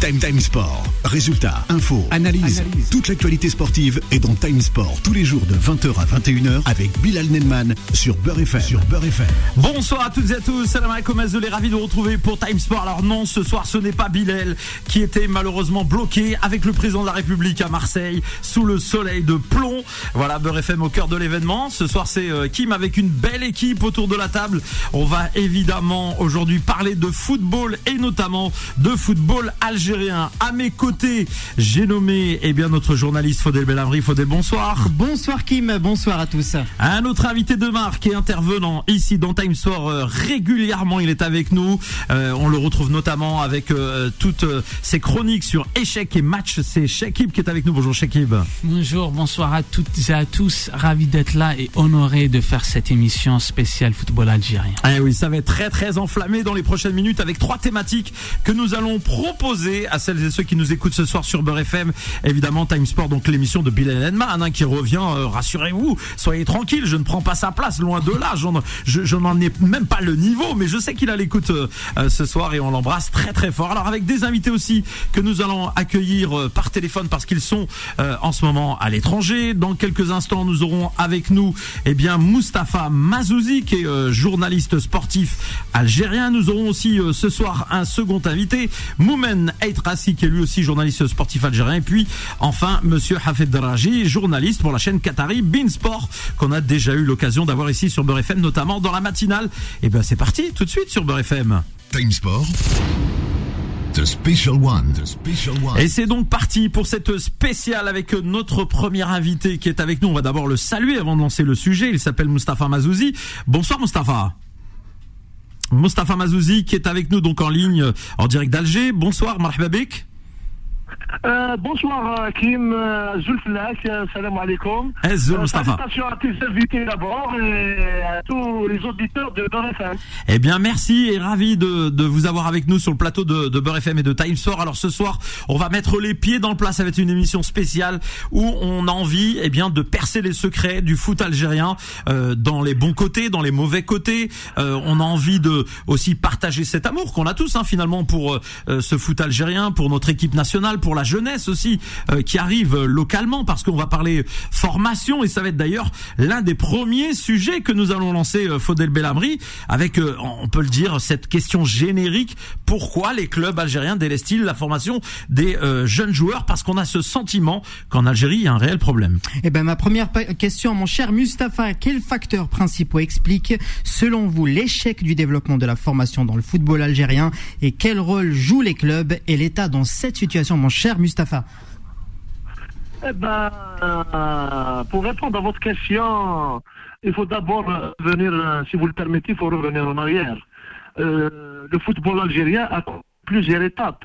Time Time Sport. Résultats, infos, analyse. Toute l'actualité sportive est dans Time Sport tous les jours de 20h à 21h avec Bilal Nelman sur Beurre FM. Sur Beurre FM. Bonsoir à toutes et à tous, salam alaikum Azolé, ravi de vous retrouver pour Time Sport. Alors non, ce soir ce n'est pas Bilal qui était malheureusement bloqué avec le président de la République à Marseille sous le soleil de plomb. Voilà, Beurre FM au cœur de l'événement. Ce soir c'est euh, Kim avec une belle équipe autour de la table. On va évidemment aujourd'hui parler de football et notamment de football algérien. À mes côtés, j'ai nommé eh bien notre journaliste Faudel Bellamri. Faudel, bonsoir. Bonsoir Kim, bonsoir à tous. Un autre invité de marque et intervenant ici dans Time Sport euh, régulièrement, il est avec nous. Euh, on le retrouve notamment avec euh, toutes ses chroniques sur échecs et matchs. C'est Shekib qui est avec nous. Bonjour Shekib. Bonjour, bonsoir à toutes et à tous. Ravi d'être là et honoré de faire cette émission spéciale football algérien. Eh oui, ça va être très très enflammé dans les prochaines minutes avec trois thématiques que nous allons proposer à celles et ceux qui nous écoutent ce soir sur Beurre FM. Évidemment, Time Sport, donc l'émission de Bilal Enman, hein, qui revient. Euh, rassurez-vous, soyez tranquille, je ne prends pas sa place, loin de là. Je, n'en ai même pas le niveau, mais je sais qu'il a l'écoute euh, euh, ce soir et on l'embrasse très très fort. Alors avec des invités aussi que nous allons accueillir par téléphone parce qu'ils sont en ce moment à l'étranger. Dans quelques instants, nous aurons avec nous eh bien Mustapha Mazouzi qui est journaliste sportif algérien. Nous aurons aussi ce soir un second invité, Moumen Trassi qui est lui aussi journaliste sportif algérien. Et puis, enfin, monsieur Hafed Daraji, journaliste pour la chaîne Qatari Beansport, qu'on a déjà eu l'occasion d'avoir ici sur Beurre FM, notamment dans la matinale. Et eh ben, c'est parti, tout de suite sur Beurre FM. Time Sport. The Special One. Et c'est donc parti pour cette spéciale avec notre premier invité qui est avec nous. On va d'abord le saluer avant de lancer le sujet. Il s'appelle Mustafa Mazouzi. Bonsoir Mustafa. Mustafa Mazouzi qui est avec nous donc en ligne en direct d'Alger. Bonsoir, Marhababik. Euh, bonsoir euh, Kim, euh, Zulflak, salam alaikum. Eh, Salutations à tes invités d'abord et à tous les auditeurs de Beurre FM. Eh bien merci et ravi de, de, vous avoir avec nous sur le plateau de, de Beurre FM et de Time Store. Alors ce soir, on va mettre les pieds dans le plat. Ça va être une émission spéciale où on a envie eh bien, de percer les secrets du foot algérien euh, dans les bons côtés, dans les mauvais côtés. Euh, on a envie de aussi partager cet amour qu'on a tous hein, finalement pour ce foot algérien, pour notre équipe nationale, pour la jeunesse aussi euh, qui arrive localement parce qu'on va parler formation et ça va être d'ailleurs l'un des premiers sujets que nous allons lancer euh, Faudel Bellamri avec euh, on peut le dire cette question générique. Pourquoi les clubs algériens délaissent-ils la formation des jeunes joueurs? Parce qu'on a ce sentiment qu'en Algérie il y a un réel problème. Eh ben ma première question mon cher Mustapha quels facteurs principaux expliquent selon vous l'échec du développement de la formation dans le football algérien et quel rôle jouent les clubs et l'État dans cette situation? Mon cher Mustapha eh ben, euh, pour répondre à votre question, il faut d'abord venir, euh, si vous le permettez, il faut revenir en arrière. Euh, le football algérien a plusieurs étapes.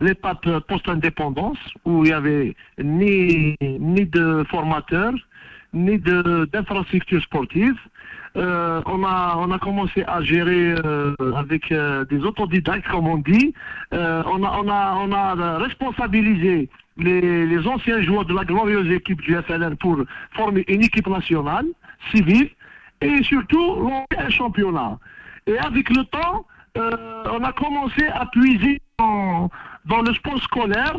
L'étape post-indépendance, où il n'y avait ni, ni de formateurs, ni d'infrastructures sportives. On, a, on a commencé à gérer avec des autodidactes, comme on dit. on, a, on, a, on a responsabilisé les, anciens joueurs de la glorieuse équipe du FLN pour former une équipe nationale, civile, et surtout un championnat. Et avec le temps, euh, on a commencé à puiser dans, le sport scolaire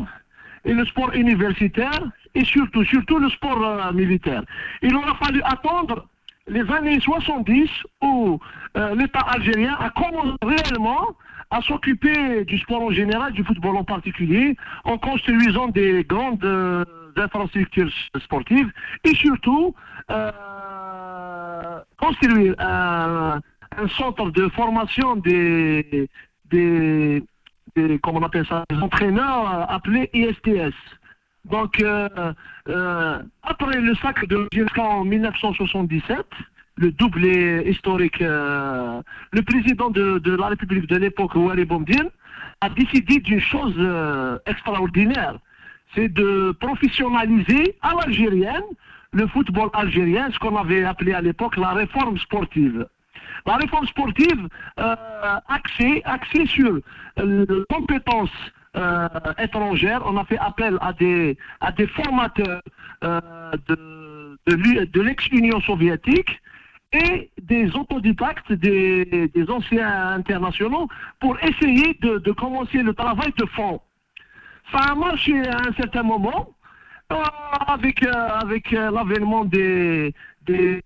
et le sport universitaire, et surtout, surtout le sport euh, militaire. Il aura fallu attendre les années 70 où euh, l'État algérien a commencé réellement à s'occuper du sport en général, du football en particulier, en construisant des grandes euh, infrastructures sportives et surtout euh, construire un, centre de formation des, des, on appelle ça, des entraîneurs appelés ISTS. Donc, après le sacre de en 1977, le doublé historique, euh, le président de, la République de l'époque, Ouari Boumdine, a décidé d'une chose euh, extraordinaire. C'est de professionnaliser à l'algérienne le football algérien, ce qu'on avait appelé à l'époque la réforme sportive. La réforme sportive euh, axée, axée sur les compétences étrangères. On a fait appel à des, à des formateurs de, de l'ex-Union soviétique et des autodidactes, des, anciens internationaux, pour essayer de, commencer le travail de fond. Ça a marché à un certain moment, euh, avec, euh, avec euh, l'avènement des, des,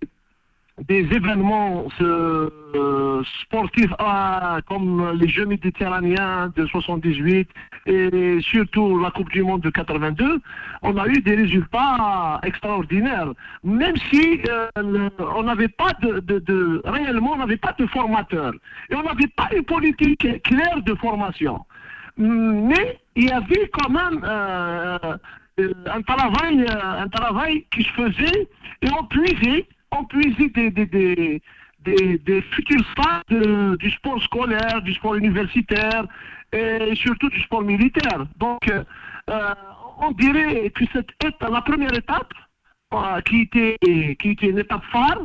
des événements euh, sportifs euh, comme les Jeux méditerranéens de 78 et surtout la Coupe du Monde de 82, on a eu des résultats extraordinaires. Même si euh, on n'avait pas de, réellement on n'avait pas de formateur et on n'avait pas une politique claire de formation. Mais il y avait quand même euh, un travail, un travail qui se faisait et on puisait, on puisait des, des, des, futurs stars de- du sport scolaire, du sport universitaire et surtout du sport militaire. Donc, euh, euh, on dirait que cette étape, la première étape, euh, qui, était, qui était une étape phare,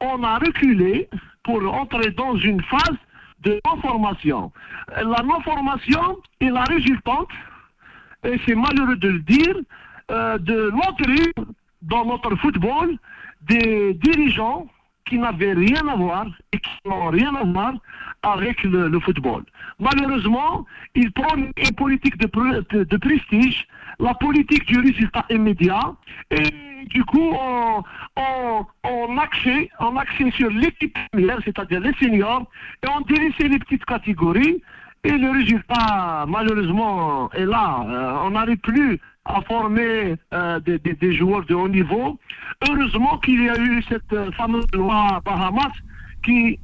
on a reculé pour entrer dans une phase de non-formation. Euh, La non-formation est la résultante et c'est malheureux de le dire, euh, de l'entrée dans notre football des dirigeants qui n'avaient rien à voir et qui n'ont rien à voir avec le, football. Malheureusement, ils prennent une politique de- de prestige, la politique du résultat immédiat, et du coup, on, on, on axait, on axait sur l'équipe première, c'est-à-dire les seniors, et on délaissait les petites catégories, et le résultat, malheureusement, est là. Euh, on n'arrive plus à former euh, des, des- des joueurs de haut niveau. Heureusement qu'il y a eu cette euh, fameuse loi Bahamas qui,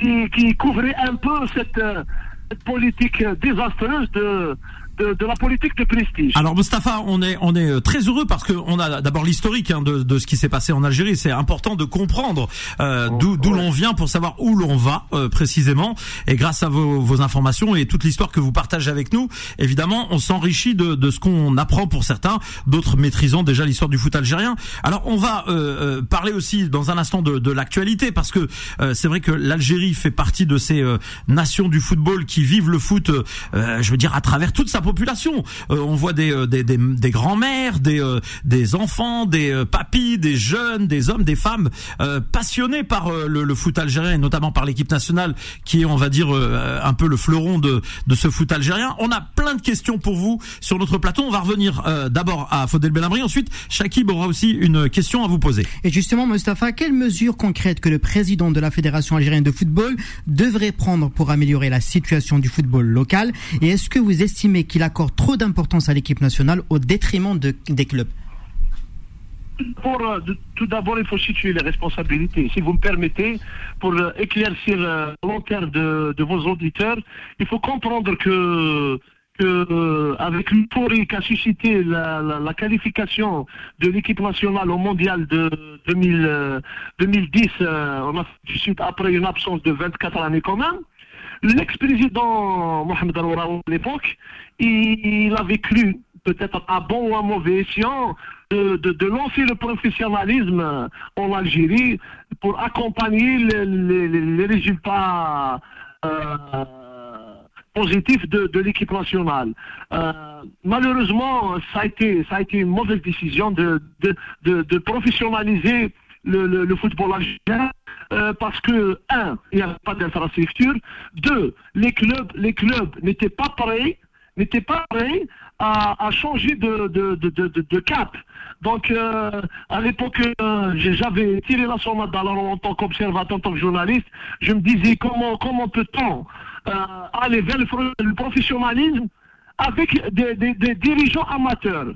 qui, qui couvrait un peu cette, euh, cette politique euh, désastreuse de, de, de la politique de prestige. Alors Mustapha, on est on est euh, très heureux parce que on a d'abord l'historique hein, de, de ce qui s'est passé en Algérie. C'est important de comprendre euh, d'où d'où l'on vient pour savoir où l'on va euh, précisément. Et grâce à vos, vos informations et toute l'histoire que vous partagez avec nous, évidemment, on s'enrichit de, de ce qu'on apprend pour certains, d'autres maîtrisant déjà l'histoire du foot algérien. Alors on va euh, euh, parler aussi dans un instant de, de l'actualité parce que euh, c'est vrai que l'Algérie fait partie de ces euh, nations du football qui vivent le foot, euh, je veux dire à travers toute sa population. Euh, on voit des euh, des, des, des grands-mères, des euh, des enfants, des euh, papis, des jeunes, des hommes, des femmes passionnés par le, foot algérien et notamment par l'équipe nationale qui est on va dire un peu le fleuron de de ce foot algérien. On a plein de questions pour vous sur notre plateau. On va revenir d'abord à Faudel Belhamri, ensuite Shakib aura aussi une question à vous poser. Et justement, Mustapha, quelles mesures concrètes que le président de la Fédération algérienne de football devrait prendre pour améliorer la situation du football local? Et est-ce que vous estimez qu'il accorde trop d'importance à l'équipe nationale au détriment de- des clubs euh, tout d'abord, il faut situer les responsabilités. Si vous me permettez, pour euh, éclaircir euh, le long terme de, vos auditeurs, il faut comprendre que, que avec l'euphorie qu'a suscité la, la- qualification de l'équipe nationale au mondial de 2000, euh, 2010, euh, en Afrique du Sud, après une absence de 24 années quand même, l'ex-président Mohamed Al-Ouraoui à l'époque, il, avait cru, peut-être à bon ou à mauvais escient, de, lancer le professionnalisme en Algérie pour accompagner les, résultats euh, positifs de, l'équipe nationale. Euh, malheureusement, ça a été, ça a été une mauvaise décision de, de, professionnaliser le football algérien. Euh, parce que, un, il n'y avait pas d'infrastructure. Deux, les clubs, les clubs n'étaient pas prêts, n'étaient pas prêts à, à changer de, de, de, de, cap. Donc, euh, à l'époque, euh, j'avais tiré la sonnette d'alarme en tant qu'observateur, en tant que journaliste. Je me disais comment, comment peut-on euh, aller vers le, le professionnalisme avec des- des dirigeants amateurs?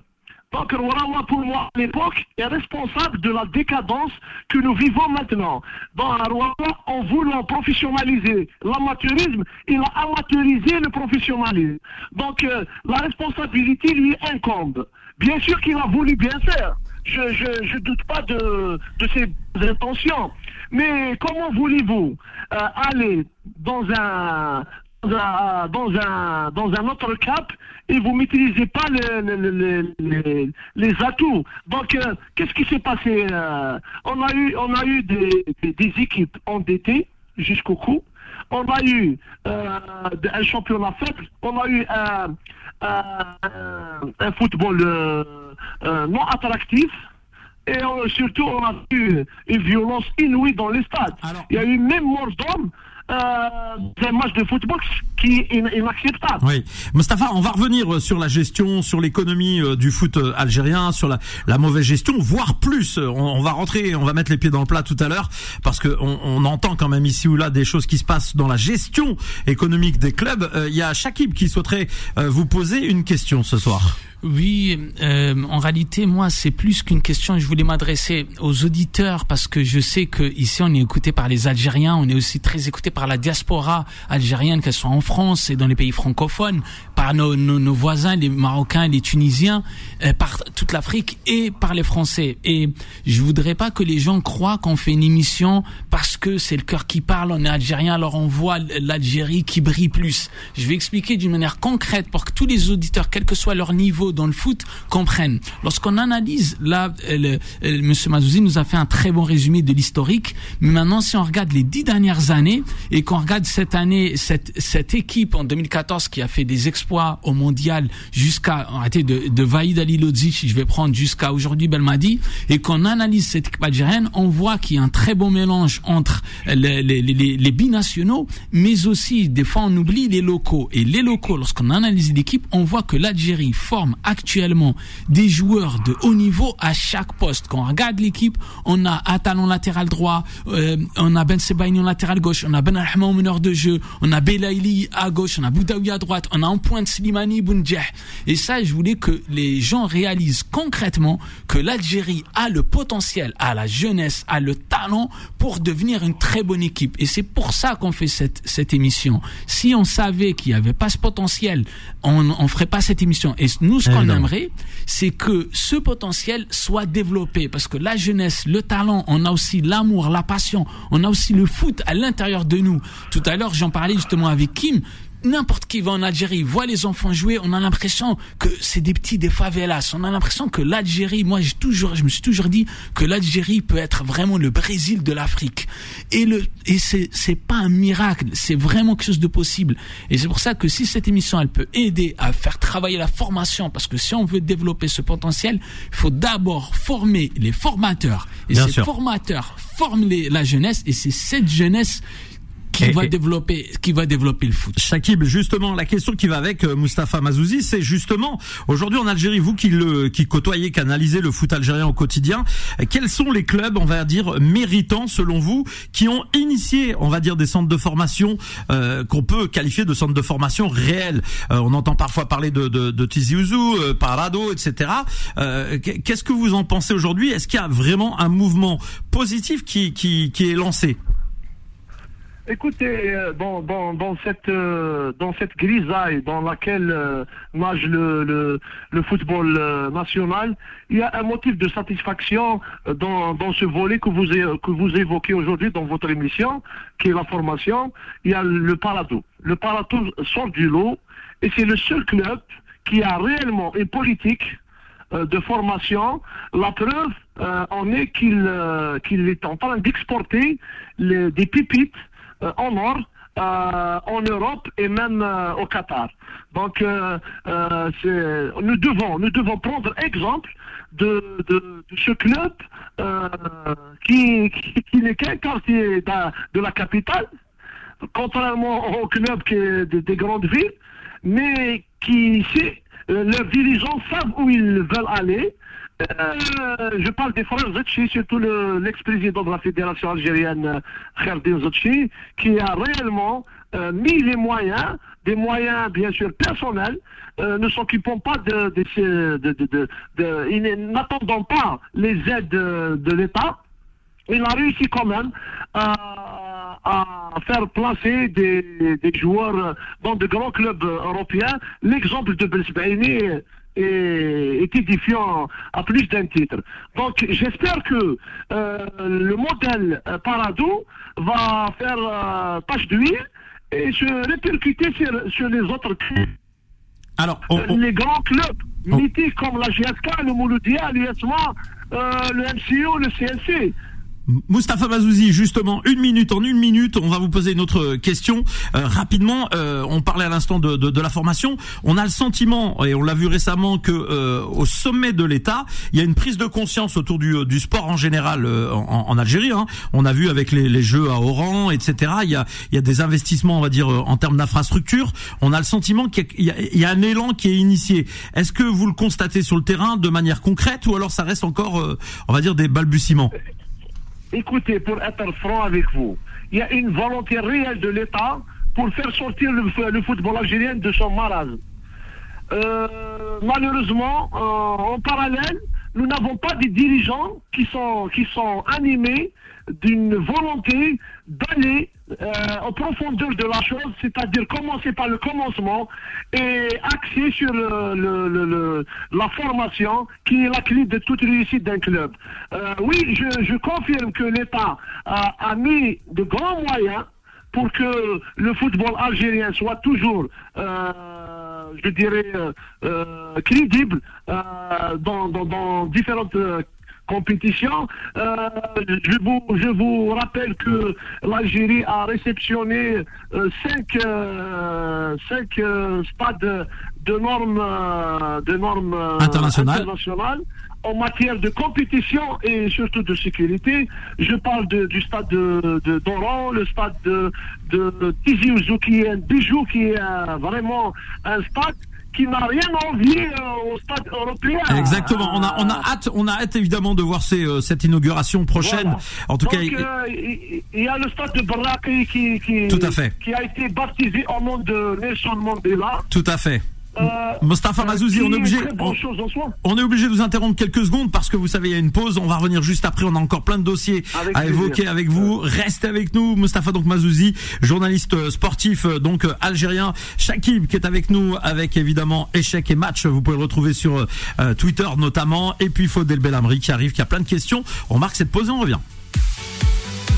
Donc, Rorawa, pour moi, à l'époque, est responsable de la décadence que nous vivons maintenant. Dans Rorawa, en voulant professionnaliser l'amateurisme, il a amateurisé le professionnalisme. Donc, euh, la responsabilité lui incombe. Bien sûr qu'il a voulu bien faire. Je je, je doute pas de, de ses intentions. Mais comment voulez-vous euh, aller dans un, un, dans un, dans un autre cap et vous maîtrisez pas le- le- le- le- les, les atouts. Donc, euh, qu'est-ce qui s'est passé euh, On a eu, on a eu des, des- des équipes endettées jusqu'au cou. On a eu euh, un championnat faible. On a eu un, football non attractif. Et surtout, on a eu une violence inouïe dans les stades. Alors- Il y a eu même mort d'homme un match de football qui est inacceptable. Oui, Mustafa, on va revenir sur la gestion, sur l'économie du foot algérien, sur la, mauvaise gestion, voire plus. On, va rentrer, on va mettre les pieds dans le plat tout à l'heure, parce que on, on, entend quand même ici ou là des choses qui se passent dans la gestion économique des clubs. Il y a Shakib qui souhaiterait vous poser une question ce soir. Oui, euh, en réalité, moi, c'est plus qu'une question. Je voulais m'adresser aux auditeurs parce que je sais que ici, on est écouté par les Algériens, on est aussi très écouté par la diaspora algérienne, qu'elle soit en France et dans les pays francophones, par nos, nos, voisins, les Marocains, les Tunisiens, euh, par toute l'Afrique et par les Français. Et je voudrais pas que les gens croient qu'on fait une émission parce que c'est le cœur qui parle, on est Algérien, alors on voit l'Algérie qui brille plus. Je vais expliquer d'une manière concrète pour que tous les auditeurs, quel que soit leur niveau dans le foot comprennent. Lorsqu'on analyse, là, le, Monsieur Mazouzi nous a fait un très bon résumé de l'historique. Mais maintenant, si on regarde les dix dernières années et qu'on regarde cette année, cette, cette équipe en 2014 qui a fait des exploits au mondial jusqu'à, arrêtez de, de Vaïd Ali je vais prendre jusqu'à aujourd'hui Belmadi, et qu'on analyse cette équipe algérienne, on voit qu'il y a un très bon mélange entre les, les, les, les binationaux, mais aussi, des fois, on oublie les locaux. Et les locaux, lorsqu'on analyse l'équipe, on voit que l'Algérie forme actuellement des joueurs de haut niveau à chaque poste. Quand on regarde l'équipe, on a Atalon latéral droit, euh, on a Ben Sebaini latéral gauche, on a Ben Rahman meneur de jeu, on a Belaïli à gauche, on a Boudaoui à droite, on a en Slimani. Et ça, je voulais que les gens réalisent concrètement que l'Algérie a le potentiel, a la jeunesse, a le talent pour devenir une très bonne équipe. Et c'est pour ça qu'on fait cette, cette émission. Si on savait qu'il n'y avait pas ce potentiel, on ne ferait pas cette émission. Et nous, ce qu'on aimerait, c'est que ce potentiel soit développé. Parce que la jeunesse, le talent, on a aussi l'amour, la passion, on a aussi le foot à l'intérieur de nous. Tout à l'heure, j'en parlais justement avec Kim n'importe qui va en Algérie, voit les enfants jouer, on a l'impression que c'est des petits des favelas. On a l'impression que l'Algérie, moi j'ai toujours, je me suis toujours dit que l'Algérie peut être vraiment le Brésil de l'Afrique. Et le, et c'est, c'est pas un miracle, c'est vraiment quelque chose de possible. Et c'est pour ça que si cette émission elle peut aider à faire travailler la formation, parce que si on veut développer ce potentiel, il faut d'abord former les formateurs. Et ces formateurs forment la jeunesse, et c'est cette jeunesse qui va développer qui va développer le foot. Shakib, justement, la question qui va avec euh, Mustapha Mazouzi, c'est justement aujourd'hui en Algérie, vous qui le qui côtoyez, qui analysez le foot algérien au quotidien, quels sont les clubs, on va dire méritants selon vous, qui ont initié, on va dire, des centres de formation euh, qu'on peut qualifier de centres de formation réels. Euh, on entend parfois parler de de, de Tizi Ouzou, Parado, etc. Qu'est-ce que vous en pensez aujourd'hui? Est-ce qu'il y a vraiment un mouvement positif qui qui qui est lancé? Écoutez, euh, euh, dans cette grisaille dans laquelle euh, nage le, football national, il y a un motif de satisfaction dans, ce volet que vous, que vous évoquez aujourd'hui dans votre émission, qui est la formation. Il y a le Parado. Le Parado sort du lot et c'est le seul club qui a réellement une politique de formation. La preuve en est qu'il est en train d'exporter des pépites euh, en or euh, en Europe et même euh, au Qatar. Donc, nous devons, nous devons prendre exemple de, de, ce club qui, qui, n'est qu'un quartier de, la capitale, contrairement au club qui est des grandes villes, mais qui, leurs dirigeants savent où ils veulent aller euh, je parle des frères Zetchi, surtout l'ex-président de la Fédération algérienne, Kherdin Zetchi, qui a réellement euh, mis les moyens, des moyens bien sûr personnels, euh, ne s'occupant pas de, de, de, de n'attendant pas les aides de, l'État. Il a réussi quand même à, faire placer des, des, joueurs dans de grands clubs européens. L'exemple de Belsbaini est, édifiant à plus d'un titre. Donc j'espère que euh, le modèle euh, Parado va faire euh, tâche d'huile et se répercuter sur, les autres clubs. Alors, les grands clubs mythiques comme la GSK, le Mouloudia, l'USMA, le MCO, le CNC. Moustapha Mazouzi, justement, une minute en une minute, on va vous poser une autre question euh, rapidement. Euh, on parlait à l'instant de, la formation. On a le sentiment, et on l'a vu récemment, que euh, au sommet de l'État, il y a une prise de conscience autour du, sport en général en, Algérie. Hein. On a vu avec les, jeux à Oran, etc. Il y a, des investissements, on va dire, en termes d'infrastructure. On a le sentiment qu'il y, y, a un élan qui est initié. Est-ce que vous le constatez sur le terrain de manière concrète ou alors ça reste encore, on va dire, des balbutiements? Écoutez, pour être franc avec vous, il y a une volonté réelle de l'État pour faire sortir le, football algérien de son marasme. Euh, malheureusement, en parallèle, nous n'avons pas des dirigeants qui sont, qui sont animés d'une volonté d'aller euh, en profondeur de la chose, c'est-à-dire commencer par le commencement et axer sur le, la formation qui est la clé de toute réussite d'un club. Euh, oui, je, confirme que l'État a, mis de grands moyens pour que le football algérien soit toujours, euh, je dirais, crédible dans, dans, dans différentes compétition. Euh, je, vous, je vous rappelle que l'Algérie a réceptionné euh, cinq, euh, cinq stades de normes, de normes internationales. en matière de compétition et surtout de sécurité. Je parle du stade de, de d'Oran, le stade de, de Tizi Ouzou qui est un bijou, qui est vraiment un stade qui n'a rien envie euh, au stade européen. Exactement. On a, on a hâte, on a hâte évidemment de voir ces, euh, cette inauguration prochaine. En tout cas, euh, il y a le stade de Baraki qui, qui, Tout à fait. qui a été baptisé au nom de Nelson Mandela. Tout à fait. Euh, Mostafa Mazouzi, on est obligé, on, est obligé de vous interrompre quelques secondes parce que vous savez, il y a une pause. On va revenir juste après. On a encore plein de dossiers à évoquer avec vous. Restez avec nous, Mostafa donc Mazouzi, journaliste euh, sportif euh, donc algérien. Shakib qui est avec nous avec évidemment échec et match. Vous pouvez le retrouver sur Twitter notamment. Et puis Faudel Belhamri qui arrive, qui a plein de questions. On marque cette pause et on revient.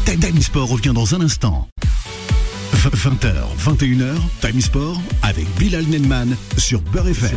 Time Sport revient dans un instant. 20h, 21h, Time Sport avec Bilal Nenman sur Beurre FM.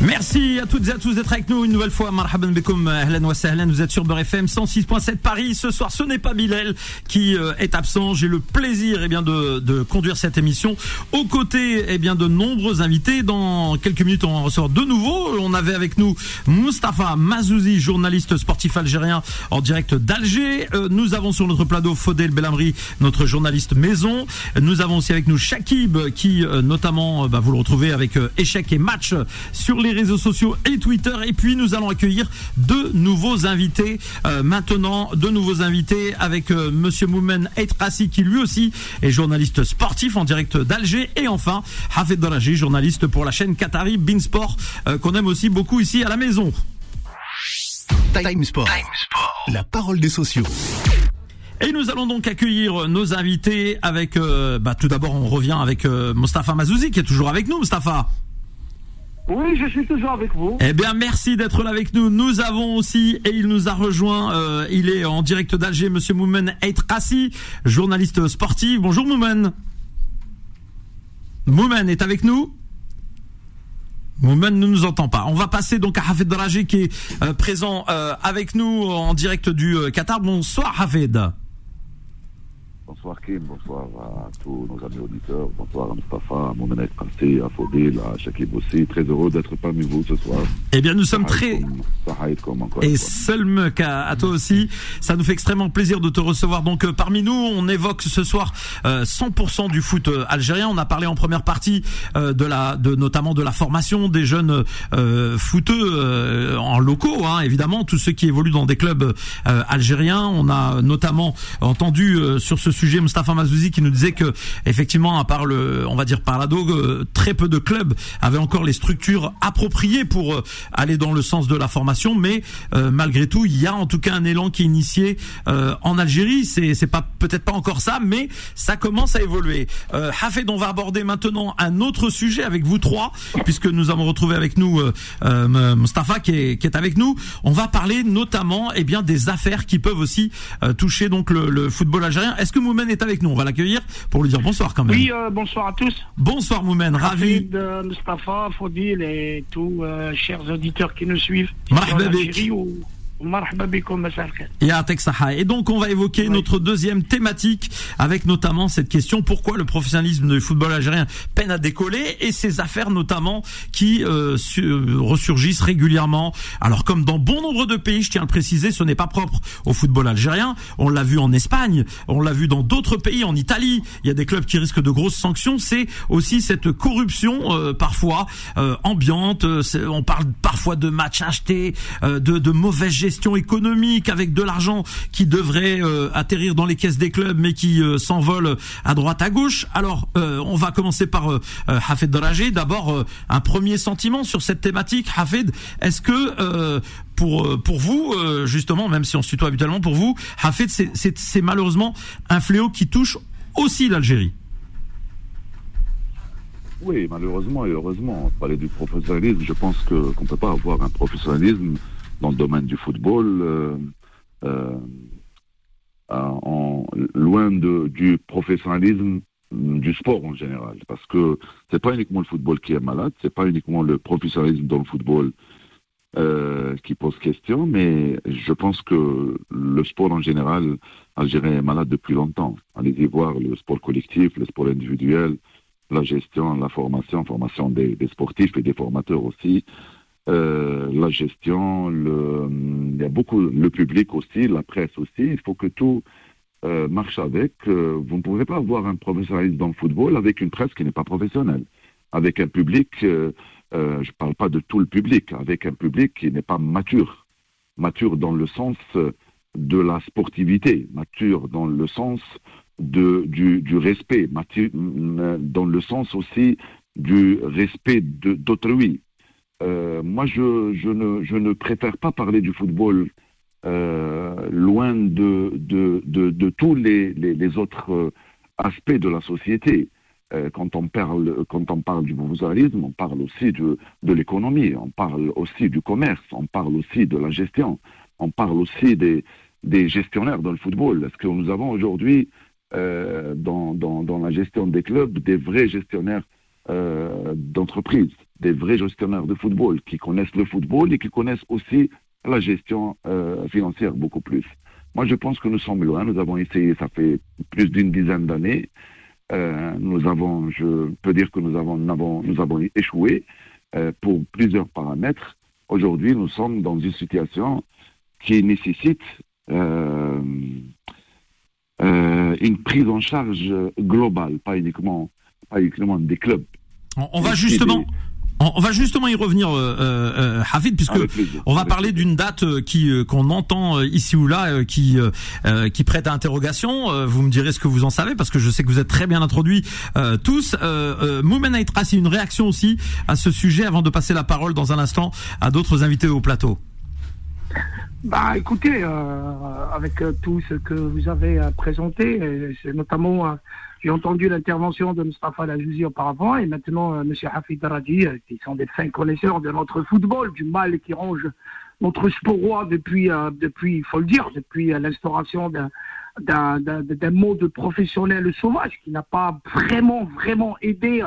Merci à toutes et à tous d'être avec nous une nouvelle fois. Marhaban bekoum, ahlan wa. Vous êtes sur Beurre FM 106.7 Paris. Ce soir, ce n'est pas Bilal qui euh, est absent. J'ai le plaisir eh bien, de, de, conduire cette émission aux côtés eh bien, de nombreux invités. Dans quelques minutes, on ressort de nouveau. On avait avec nous Mustapha Mazouzi, journaliste sportif algérien en direct d'Alger. Euh, nous avons sur notre plateau Faudel Belhamri, notre journaliste maison. Nous avons aussi avec nous Shakib qui euh, notamment, euh, bah, vous le retrouvez avec euh, échec et match sur les réseaux sociaux et Twitter. Et puis nous allons accueillir deux nouveaux invités maintenant, deux nouveaux invités avec Monsieur Moumen Eitrassi qui lui aussi est journaliste sportif en direct d'Alger et enfin Hafed Daraji, journaliste pour la chaîne Qatari Beansport qu'on aime aussi beaucoup ici à la maison. Time Sport. La parole des sociaux. Et nous allons donc accueillir nos invités avec, euh, bah, tout d'abord, on revient avec euh, Mostafa Mazouzi qui est toujours avec nous, Mostafa. Oui, je suis toujours avec vous. Eh bien, merci d'être là avec nous. Nous avons aussi, et il nous a rejoint, euh, il est en direct d'Alger, Monsieur Moumen Eitrassi, journaliste sportif. Bonjour Moumen. Moumen est avec nous Moumen ne nous entend pas. On va passer donc à Hafed Dragé qui est présent avec nous en direct du Qatar. Bonsoir Hafed. Bonsoir Kim, bonsoir à tous nos amis auditeurs, bonsoir à Mustafa, à Moumenet Kassi, à Faudil, à Shakib aussi. Très heureux d'être parmi vous ce soir. Eh bien, nous sommes très. Et seul à, à toi aussi. Ça nous fait extrêmement plaisir de te recevoir. Donc, euh, parmi nous, on évoque ce soir 100% euh, du foot euh, algérien. On a parlé en première partie de la, de notamment de la formation des jeunes footeux en locaux, hein, évidemment, tous ceux qui évoluent dans des clubs algériens. On a notamment entendu sur ce sujet sujet Mustafa Mazouzi qui nous disait que effectivement à part le on va dire par la dogue très peu de clubs avaient encore les structures appropriées pour euh, aller dans le sens de la formation. Mais euh, malgré tout il y a en tout cas un élan qui est initié euh, en Algérie. C'est c'est pas peut-être pas encore ça mais ça commence à évoluer. Euh, Hafed on va aborder maintenant un autre sujet avec vous trois puisque nous avons retrouvé avec nous euh, Mustafa qui est, qui est avec nous. On va parler notamment eh bien des affaires qui peuvent aussi toucher donc le, le football algérien. Est-ce que Moumen est avec nous. On va l'accueillir pour lui dire bonsoir quand même. Oui, euh, bonsoir à tous. Bonsoir Moumen, ravi. Mustafa, Faudil et tous euh, chers auditeurs qui nous suivent. Marhaba ou, Et donc on va évoquer notre deuxième thématique avec notamment cette question pourquoi le professionnalisme du football algérien peine à décoller et ces affaires notamment qui euh, ressurgissent régulièrement. Alors comme dans bon nombre de pays, je tiens à le préciser, ce n'est pas propre au football algérien. On l'a vu en Espagne, on l'a vu dans d'autres pays, en Italie. Il y a des clubs qui risquent de grosses sanctions. C'est aussi cette corruption euh, parfois euh, ambiante. On parle parfois de matchs achetés, de, de mauvaise gestion économique avec de l'argent qui devrait euh, atterrir dans les caisses des clubs mais qui euh, s'envole à droite à gauche. Alors euh, on va commencer par Hafed Darajé. D'abord un premier sentiment sur cette thématique. Hafed, est-ce que pour pour vous justement, même si on se tutoie habituellement, pour vous, Hafed, c'est malheureusement un fléau qui touche aussi l'Algérie. Oui, malheureusement et heureusement. Parler du professionnalisme, je pense qu'on peut pas avoir un professionnalisme dans le domaine du football, euh, euh, en, loin de, du professionnalisme du sport en général. Parce que c'est pas uniquement le football qui est malade, c'est pas uniquement le professionnalisme dans le football euh, qui pose question, mais je pense que le sport en général algérien est malade depuis longtemps. Allez-y voir le sport collectif, le sport individuel, la gestion, la formation, formation des sportifs et des formateurs aussi. Euh, la gestion, le, il y a beaucoup, le public aussi, la presse aussi. Il faut que tout euh, marche avec. Euh, vous ne pouvez pas avoir un professionnalisme dans le football avec une presse qui n'est pas professionnelle, avec un public, je ne parle pas de tout le public, avec un public qui n'est pas mature, mature dans le sens de la sportivité, mature dans le sens de, du, du respect, mature dans le sens aussi du respect d'autrui. Euh, moi, je, ne, préfère pas parler du football euh, loin de, tous les, autres euh, aspects de la société. quand, on parle, du professionnalisme, on parle aussi de, l'économie, on parle aussi du commerce, on parle aussi de la gestion, on parle aussi des, gestionnaires dans le football. Est-ce que nous avons aujourd'hui dans, la gestion des clubs des vrais gestionnaires d'entreprise des vrais gestionnaires de football qui connaissent le football et qui connaissent aussi la gestion euh, financière beaucoup plus. Moi, je pense que nous sommes loin. Nous avons essayé, ça fait plus d'une dizaine d'années. Euh, nous avons, je peux dire que nous avons, nous avons, nous avons échoué euh, pour plusieurs paramètres. Aujourd'hui, nous sommes dans une situation qui nécessite une prise en charge globale, pas uniquement, pas uniquement des clubs. On, va justement, on, va justement y revenir, euh, euh, euh Hafid, puisque on va parler d'une date euh, qui qu'on entend ici ou là, qui qui prête à interrogation. vous me direz ce que vous en savez, parce que je sais que vous êtes très bien introduits tous. Euh, Moumen une réaction aussi à ce sujet, avant de passer la parole dans un instant à d'autres invités au plateau. Bah, écoutez, avec tout ce que vous avez présenté, c'est notamment j'ai entendu l'intervention de Mustafa Lajouzi auparavant et maintenant euh, M. Hafid Daradi, euh, qui sont des fins connaisseurs de notre football, du mal qui ronge notre sport roi depuis, euh, depuis il faut le dire, depuis l'instauration d'un d'un mode professionnel sauvage qui n'a pas vraiment, vraiment aidé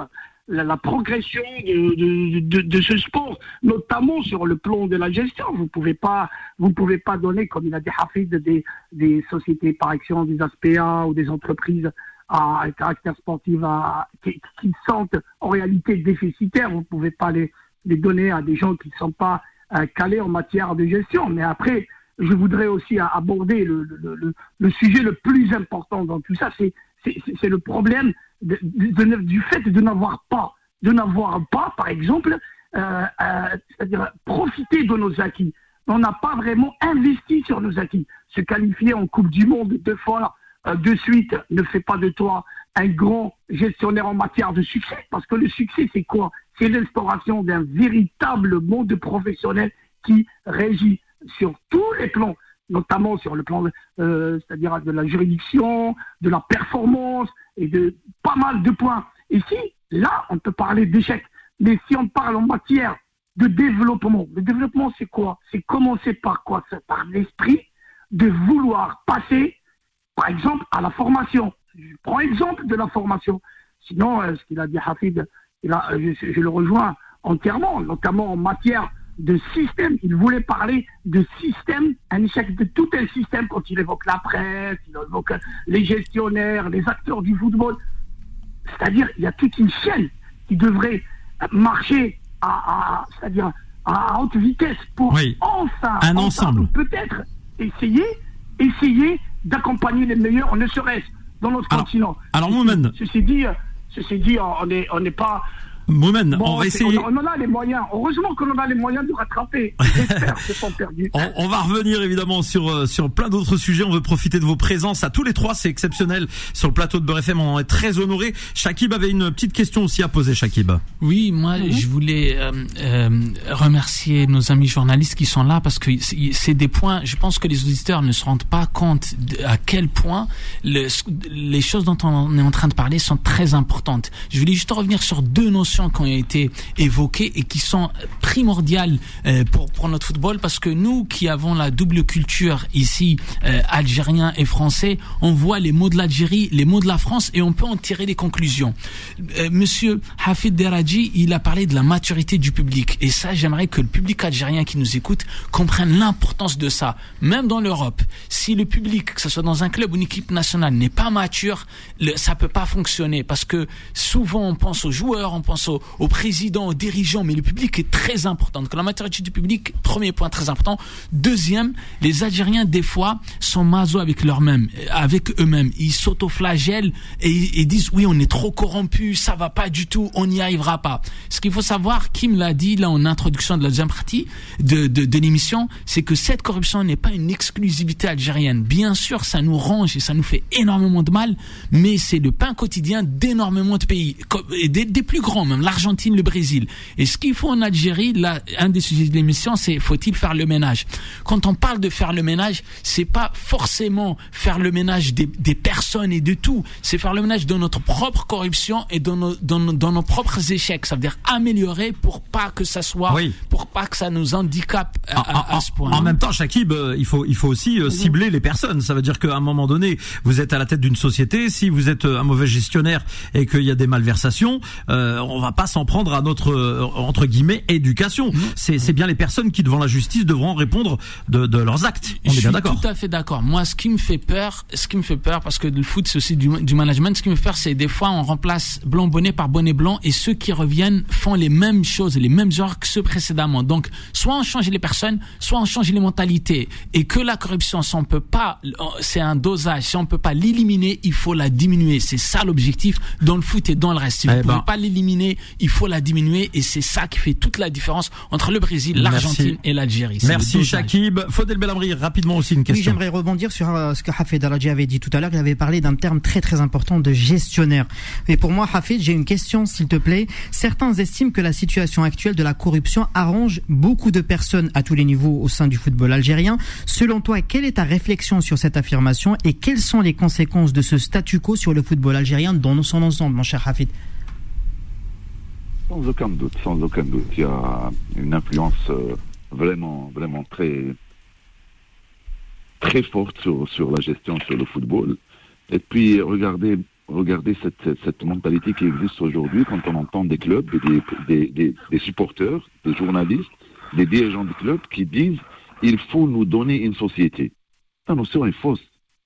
la, progression de, de, ce sport, notamment sur le plan de la gestion. Vous pouvez pas, pouvez pas donner, comme il a dit Hafid, des, des sociétés par action, des ASPA ou des entreprises à un caractère sportif à, qui, qui, sentent en réalité déficitaires. Vous ne pouvez pas les, les donner à des gens qui ne sont pas euh, calés en matière de gestion. Mais après, je voudrais aussi aborder le, le, le, sujet le plus important dans tout ça, c'est le problème du fait de n'avoir pas, de n'avoir pas, par exemple, euh, euh, profiter de nos acquis. On n'a pas vraiment investi sur nos acquis. Se qualifier en Coupe du Monde deux fois de suite ne fait pas de toi un grand gestionnaire en matière de succès, parce que le succès, c'est quoi? C'est l'instauration d'un véritable monde professionnel qui régit sur tous les plans, notamment sur le plan, euh, c'est-à-dire de la juridiction, de la performance et de pas mal de points. Ici, là, on peut parler d'échec. Mais si on parle en matière de développement, le développement, c'est quoi? C'est commencer par quoi? Par l'esprit de vouloir passer par exemple, à la formation. Je prends exemple de la formation. Sinon, euh, ce qu'il a dit Hafid, il a, euh, je, le rejoins entièrement, notamment en matière de système. Il voulait parler de système, un échec de tout un système quand il évoque la presse, il évoque les gestionnaires, les acteurs du football. C'est-à-dire, il y a toute une chaîne qui devrait marcher à, c'est-à-dire à haute vitesse pour Oui. enfin, Un enfin, ensemble. peut-être essayer, essayer d'accompagner les meilleurs, ne serait-ce dans notre Alors- continent. alors, Moumen. Ceci dit, ceci dit, on n'est on n'est pas. Moumen, Bon, on va essayer. on en a les moyens. Heureusement qu'on en a les moyens de rattraper. On, on va revenir évidemment sur euh, sur plein d'autres sujets. On veut profiter de vos présences à tous les trois. C'est exceptionnel sur le plateau de Beurre FM. On en est très honoré. Shakib avait une petite question aussi à poser. Shakib. Oui, moi, je voulais euh, euh, remercier nos amis journalistes qui sont là parce que c'est c'est des points. Je pense que les auditeurs ne se rendent pas compte de- à quel point le- les choses dont on est en train de parler sont très importantes. Je voulais juste revenir sur deux notions qui ont été évoquées et qui sont primordiales euh, pour notre football parce que nous qui avons la double culture ici, euh, algérien et français, on voit les mots de l'Algérie, les mots de la France et on peut en tirer des conclusions. Euh, Monsieur Hafid Deradji, il a parlé de la maturité du public. Et ça, j'aimerais que le public algérien qui nous écoute comprenne l'importance de ça. Même dans l'Europe, si le public, que ce soit dans un club ou une équipe nationale, n'est pas mature, le, ça peut pas fonctionner. Parce que souvent, on pense aux joueurs, on pense aux, aux présidents, aux dirigeants, mais le public est très important. Donc la maturité du public, premier point très important. Deuxième, les Algériens, des fois, sont maso avec leur-même, avec eux-mêmes. Ils s'autoflagellent et, et disent, oui, on est trop corrompu, ça va pas du tout, on n'y arrivera pas. Ce qu'il faut savoir, Kim l'a dit là en introduction de la deuxième partie de, de, l'émission, c'est que cette corruption n'est pas une exclusivité algérienne. Bien sûr, ça nous range et ça nous fait énormément de mal, mais c'est le pain quotidien d'énormément de pays, des, des plus grands même, l'Argentine, le Brésil. Et ce qu'il faut en Algérie, là, un des sujets de l'émission, c'est faut-il faire le ménage? Quand on parle de faire le ménage, c'est pas forcément faire le ménage des, des personnes et de tout, c'est faire le ménage de notre propre corruption et de nos, dans, nos, propres échecs. Ça veut dire améliorer pour pas que ça soit, Oui. pour pas que ça nous handicape à, En, à- à ce point. en même temps, Shakib, euh, il faut il faut aussi euh, cibler les personnes. Ça veut dire qu'à un moment donné, vous êtes à la tête d'une société. Si vous êtes euh, un mauvais gestionnaire et qu'il y a des malversations, euh, on va pas s'en prendre à notre euh, entre guillemets éducation. C'est c'est bien les personnes qui devant la justice devront répondre de, de leurs actes. On je est bien suis d'accord. tout à fait d'accord. Moi, ce qui me fait peur, ce qui me fait peur, parce que le foot c'est aussi du, du management. Ce qui me fait peur, c'est des fois on remplace blanc bonnet par bonnet blanc et ceux qui reviennent font les mêmes choses, les mêmes erreurs que ceux précédemment. Donc, soit on change les personnes, soit on change les mentalités. Et que la corruption, si on peut pas, c'est un dosage. Si on peut pas l'éliminer, il faut la diminuer. C'est ça l'objectif dans le foot et dans le reste. Si vous Eh ne pouvez ben. pas l'éliminer, il faut la diminuer et c'est ça qui fait toute la différence entre le Brésil, l'Argentine et l'Algérie. Merci. Shakib. Faudel Belhamri, rapidement aussi une Oui, question. j'aimerais rebondir sur euh, ce que Hafid Aladji avait dit tout à l'heure. Il avait parlé d'un terme très très important de gestionnaire. Et pour moi, Hafid, j'ai une question, s'il te plaît. Certains estiment que la situation actuelle de la corruption arrange beaucoup de personnes à tous les niveaux au sein du football algérien. Selon toi, quelle est ta réflexion sur cette affirmation et quelles sont les conséquences de ce statu quo sur le football algérien dans son ensemble, mon cher Hafid Sans aucun doute, sans aucun doute. Il y a une influence euh, vraiment, vraiment très, très forte sur, sur la gestion, sur le football. Et puis, regardez, regardez cette, cette, mentalité qui existe aujourd'hui quand on entend des clubs, des, des, des, des supporters, des journalistes, des dirigeants de clubs qui disent il faut nous donner une société. La notion est fausse.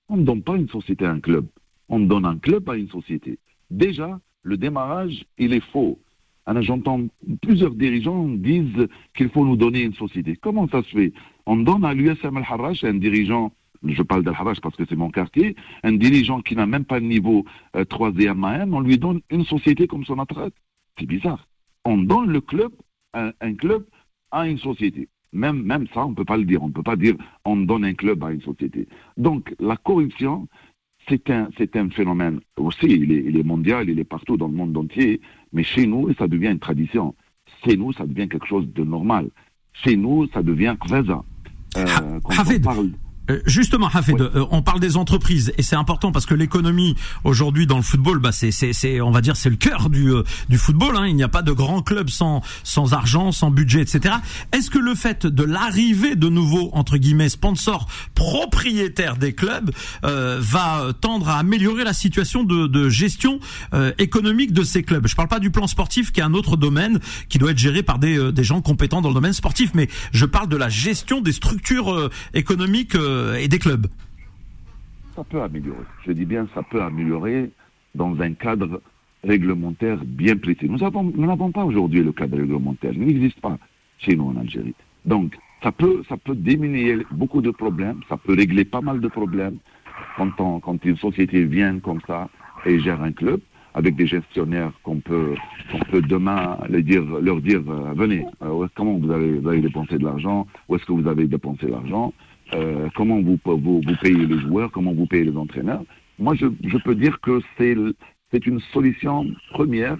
On ne donne pas une société à un club. On donne un club à une société. Déjà, le démarrage, il est faux. Alors, J'entends plusieurs dirigeants disent qu'il faut nous donner une société. Comment ça se fait? On donne à l'USM Al-Harrach, un dirigeant, je parle d'Al-Harrach parce que c'est mon quartier, un dirigeant qui n'a même pas le niveau euh, 3e AM, on lui donne une société comme son attraite. C'est bizarre. On donne le club, un, club à une société. Même, même ça, on ne peut pas le dire. On ne peut pas dire on donne un club à une société. Donc, la corruption, c'est un, un phénomène aussi, il est mondial, il est partout dans le monde entier, mais chez nous, ça devient une tradition. Chez nous, ça devient quelque chose de normal. Chez nous, ça devient qveza. Euh, quand on parle justement, Hafed, euh, on parle des entreprises et c'est important parce que l'économie aujourd'hui dans le football, bah c'est c'est c'est on va dire c'est le cœur du euh, du football. Hein. Il n'y a pas de grand club sans sans argent, sans budget, etc. Est-ce que le fait de l'arrivée de nouveaux entre guillemets sponsors propriétaires des clubs va tendre à améliorer la situation de, de gestion économique de ces clubs? Je parle pas du plan sportif qui est un autre domaine qui doit être géré par des des gens compétents dans le domaine sportif, mais je parle de la gestion des structures économiques euh, et des clubs Ça peut améliorer. Je dis bien, ça peut améliorer dans un cadre réglementaire bien précis. Nous n'avons pas aujourd'hui le cadre réglementaire. Il n'existe pas chez nous en Algérie. Donc, ça peut, ça peut diminuer beaucoup de problèmes, ça peut régler pas mal de problèmes quand, une société vient comme ça et gère un club avec des gestionnaires qu'on peut, qu'on peut demain leur dire, leur dire euh, venez, euh, comment vous avez, vous dépensé de l'argent, où est-ce que vous avez dépensé l'argent, euh, comment vous, vous, vous, payez les joueurs, comment vous payez les entraîneurs. Moi, je, je peux dire que c'est, c'est une solution première.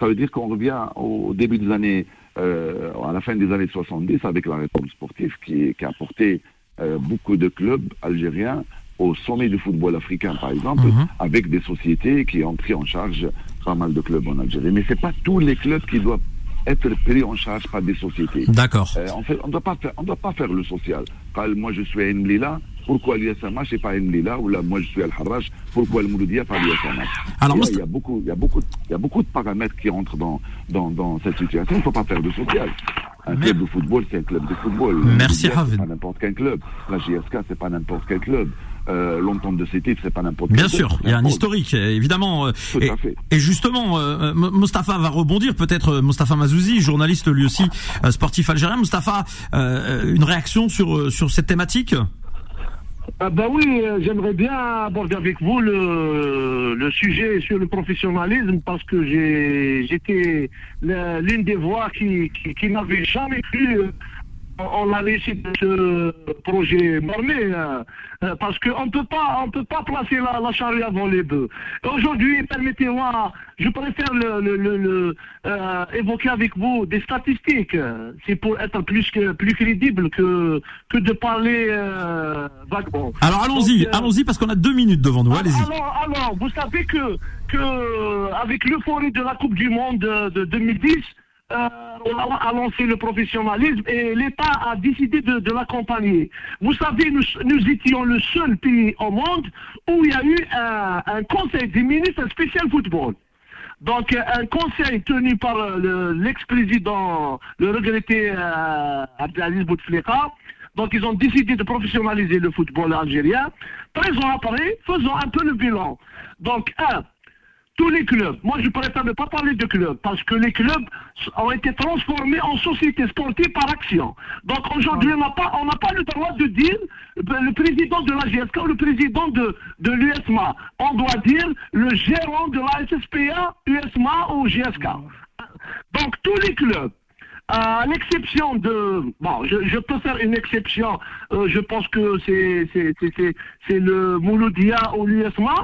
Ça veut dire qu'on revient au début des années, euh, à la fin des années 70, avec la réforme sportive qui, qui a apporté euh, beaucoup de clubs algériens au sommet du football africain, par exemple, mhm. avec des sociétés qui ont pris en charge pas mal de clubs en Algérie. Mais c'est pas tous les clubs qui doivent être pris en charge par des sociétés. D'accord. Euh, en fait, on ne doit pas faire, on doit pas faire le social. Quand moi je suis à Mlila, pourquoi l'ISMH n'est pas à Mlila ou là moi je suis à Al-Harraj, pourquoi le Mouloudia pas l'ISMH Alors il y, a beaucoup, il y a beaucoup, il y a beaucoup de paramètres qui entrent dans dans, dans cette situation. Il ne faut pas faire de social. Un club de football, c'est un club de football. Merci, C'est pas n'importe quel club. La JSK, c'est pas n'importe quel club. Euh, l'entente de CT, c'est pas n'importe Bien sûr, il y a un historique, évidemment. Euh, et, et, justement, euh, Mostafa va rebondir, peut-être Mostafa Mazouzi, journaliste lui aussi sportif algérien. Mostafa, une réaction sur sur cette thématique? Ah bah oui, j'aimerais bien aborder avec vous le, le sujet sur le professionnalisme parce que j'ai j'étais l'une des voix qui, qui, qui n'avait jamais cru on a laissé ce projet morné hein, euh, parce qu'on ne peut pas on peut pas placer la, la charrue avant les bœufs. Aujourd'hui, permettez-moi, je préfère le, euh, évoquer avec vous des statistiques. C'est pour être plus que plus crédible que que de parler euh, vaguement. Alors allons-y, allons-y parce qu'on a deux minutes devant nous. Allez-y. Alors, alors, vous savez que que avec l'euphorie de la Coupe du Monde de 2010 euh, on a lancé le professionnalisme et l'État a décidé de, l'accompagner. Vous savez, nous, étions le seul pays au monde où il y a eu un, conseil des ministres spécial football. Donc, un conseil tenu par l'ex-président, le regretté euh, Abdelaziz Bouteflika. Donc, ils ont décidé de professionnaliser le football algérien. 13 ans après, faisons un peu le bilan. Donc, un, tous les clubs, moi je préfère ne pas parler de clubs, parce que les clubs ont été transformés en sociétés sportives par action. Donc aujourd'hui, on n'a pas, pas le droit de dire le président de la GSK ou le président de, de l'USMA. On doit dire le gérant de la SSPA, USMA ou GSK. Donc tous les clubs, à l'exception de... Bon, je, peux faire une exception, euh, je pense que c'est le Mouloudia ou l'USMA,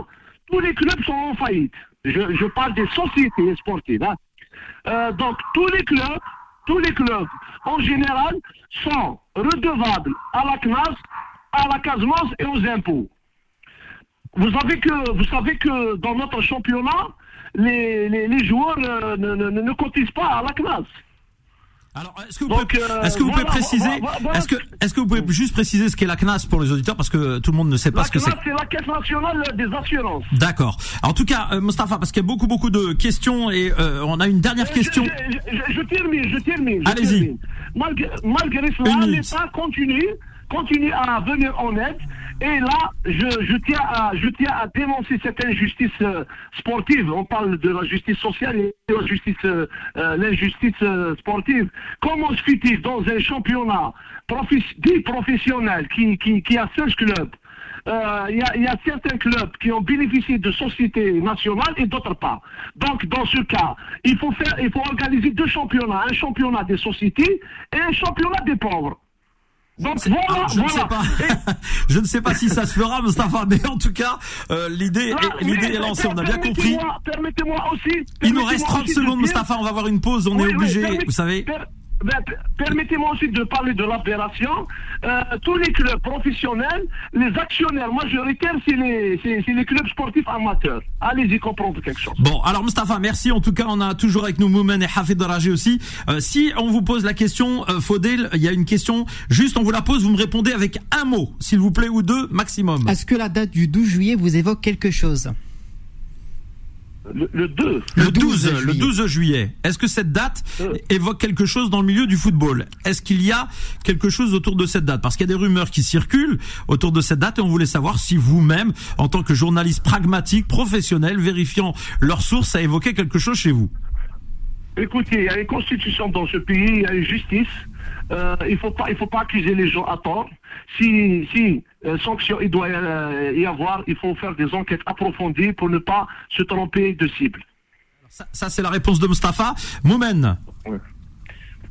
tous les clubs sont en faillite. Je, parle des sociétés sportives. Hein. Euh, donc tous les clubs, tous les clubs en général sont redevables à la CNAS, à la Casemance et aux impôts. Vous savez que, dans notre championnat, les, les, joueurs euh, ne, ne, ne, cotisent pas à la CNAS. Alors, est-ce que vous pouvez, euh, est-ce que vous pouvez préciser, est-ce que, est-ce que vous pouvez juste préciser ce qu'est la CNAS pour les auditeurs parce que tout le monde ne sait pas ce que c'est. c'est la Caisse nationale des assurances. D'accord. En tout cas, euh, Mustafa, parce qu'il y a beaucoup beaucoup de questions et euh, on a une dernière question. Je, je, termine, je termine. Allez-y. Malgré, malgré cela, l'État continue, continue à venir en aide et là, je, tiens à, je tiens à dénoncer cette injustice euh, sportive. On parle de la justice sociale et de euh, euh, l'injustice sportive. Comment se fait-il dans un championnat dit professionnel qui a 16 clubs il y, a, certains clubs qui ont bénéficié de sociétés nationales et d'autres pas. Donc, dans ce cas, il faut faire, il faut organiser deux championnats, un championnat des sociétés et un championnat des pauvres. Donc voilà, je, Ne sais pas, je ne sais pas si ça se fera, Mustafa, mais en tout cas, euh, l'idée est, l'idée est lancée, on a bien compris. Permettez-moi aussi. Il nous reste 30 secondes, Mustafa, on va avoir une pause, on est obligé, vous savez. Ben, permettez-moi aussi de parler de l'aberration. Euh, tous les clubs professionnels, les actionnaires majoritaires, c'est les, c'est, les clubs sportifs amateurs. Allez-y comprendre quelque chose. Bon, alors Mustafa, merci. En tout cas, on a toujours avec nous Moumen et Hafid Darajé aussi. Euh, si on vous pose la question, euh, Faudel, il y a une question. Juste, on vous la pose, vous me répondez avec un mot, s'il vous plaît, ou deux maximum. Est-ce que la date du 12 juillet vous évoque quelque chose? Le, 2. Le 12, le 12 juillet. Est-ce que cette date euh. évoque quelque chose dans le milieu du football? Est-ce qu'il y a quelque chose autour de cette date? Parce qu'il y a des rumeurs qui circulent autour de cette date et on voulait savoir si vous-même, en tant que journaliste pragmatique, professionnel, vérifiant leurs sources, ça évoqué quelque chose chez vous. Écoutez, il y a une constitution dans ce pays, il y a une justice. Euh, il faut pas, il faut pas accuser les gens à tort. Si, si euh, sanction il doit euh, y avoir, il faut faire des enquêtes approfondies pour ne pas se tromper de cible. Ça, c'est la réponse de Mustapha. Moumen.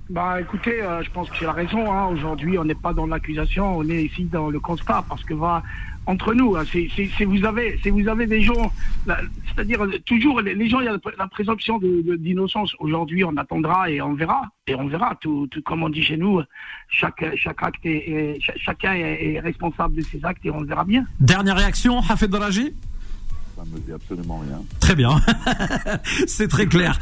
Bah écoutez, je pense que j'ai la raison. Hein. Aujourd'hui, on n'est pas dans l'accusation, on est ici dans le constat parce que va, entre nous. Hein. Si, vous avez, vous avez des gens, c'est-à-dire toujours les, gens, il y a la présomption d'innocence. Aujourd'hui, on attendra et on verra, et on verra. Tout, comme on dit chez nous, chaque, chaque acte chacun est, responsable de ses actes et on verra bien. Dernière réaction, Hafed Daraji ça me dit absolument rien. Très bien. C'est très clair.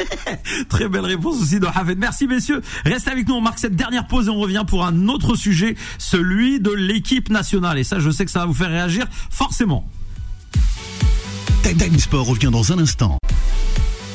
très belle réponse aussi de Hafed. Merci messieurs. Restez avec nous. On marque cette dernière pause et on revient pour un autre sujet, celui de l'équipe nationale. Et ça, je sais que ça va vous faire réagir forcément. Time Sport revient dans un instant.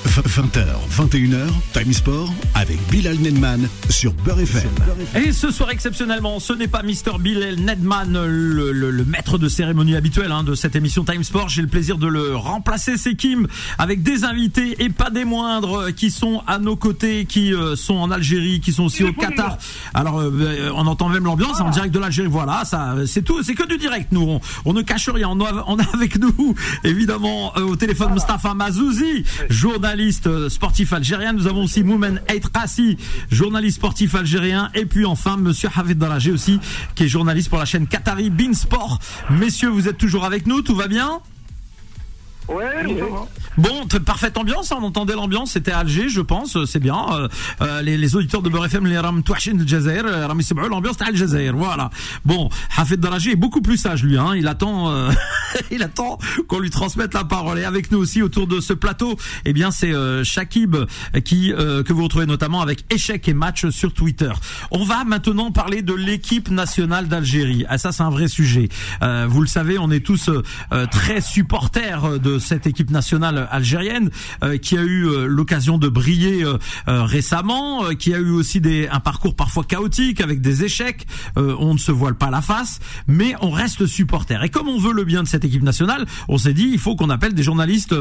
20h, 21h, Time Sport avec Bilal Nedman sur Beurre FM. Et ce soir exceptionnellement, ce n'est pas Mr. Bilal Nedman, le, maître de cérémonie habituel hein, de cette émission Time Sport. J'ai le plaisir de le remplacer, c'est Kim, avec des invités et pas des moindres qui sont à nos côtés, qui euh, sont en Algérie, qui sont aussi au Qatar. Alors euh, on entend même l'ambiance en direct de l'Algérie. Voilà, ça c'est tout, c'est que du direct. Nous, on, ne cache rien. On a, on a avec nous évidemment euh, au téléphone Mustafa Mazouzi, journaliste euh, sportif algérien. Nous avons aussi Moumen Rassi, journaliste sportif algérien. Et puis enfin, monsieur Hafid Darajé aussi, qui est journaliste pour la chaîne Qatari Bean Sport. Messieurs, vous êtes toujours avec nous, tout va bien? Ouais, Bon, parfaite ambiance, hein, on entendait l'ambiance, c'était Alger, je pense, euh, c'est bien. Euh, euh, les, les, auditeurs de Beurre FM, les Ram Touachin Jazair, Ram l'ambiance c'était Al Jazair, voilà. Bon, Hafid Daraji est beaucoup plus sage lui, hein, il attend, il attend qu'on lui transmette la parole. Et avec nous aussi autour de ce plateau, eh bien c'est Shakib qui que vous retrouvez notamment avec échec et match sur Twitter. On va maintenant parler de l'équipe nationale d'Algérie. Ah ça c'est un vrai sujet. vous le savez, on est tous très supporters de cette équipe nationale algérienne euh, qui a eu euh, l'occasion de briller euh, récemment, qui a eu aussi des un parcours parfois chaotique avec des échecs. on ne se voile pas la face, mais on reste supporter. Et comme on veut le bien de cette équipe nationale, on s'est dit il faut qu'on appelle des journalistes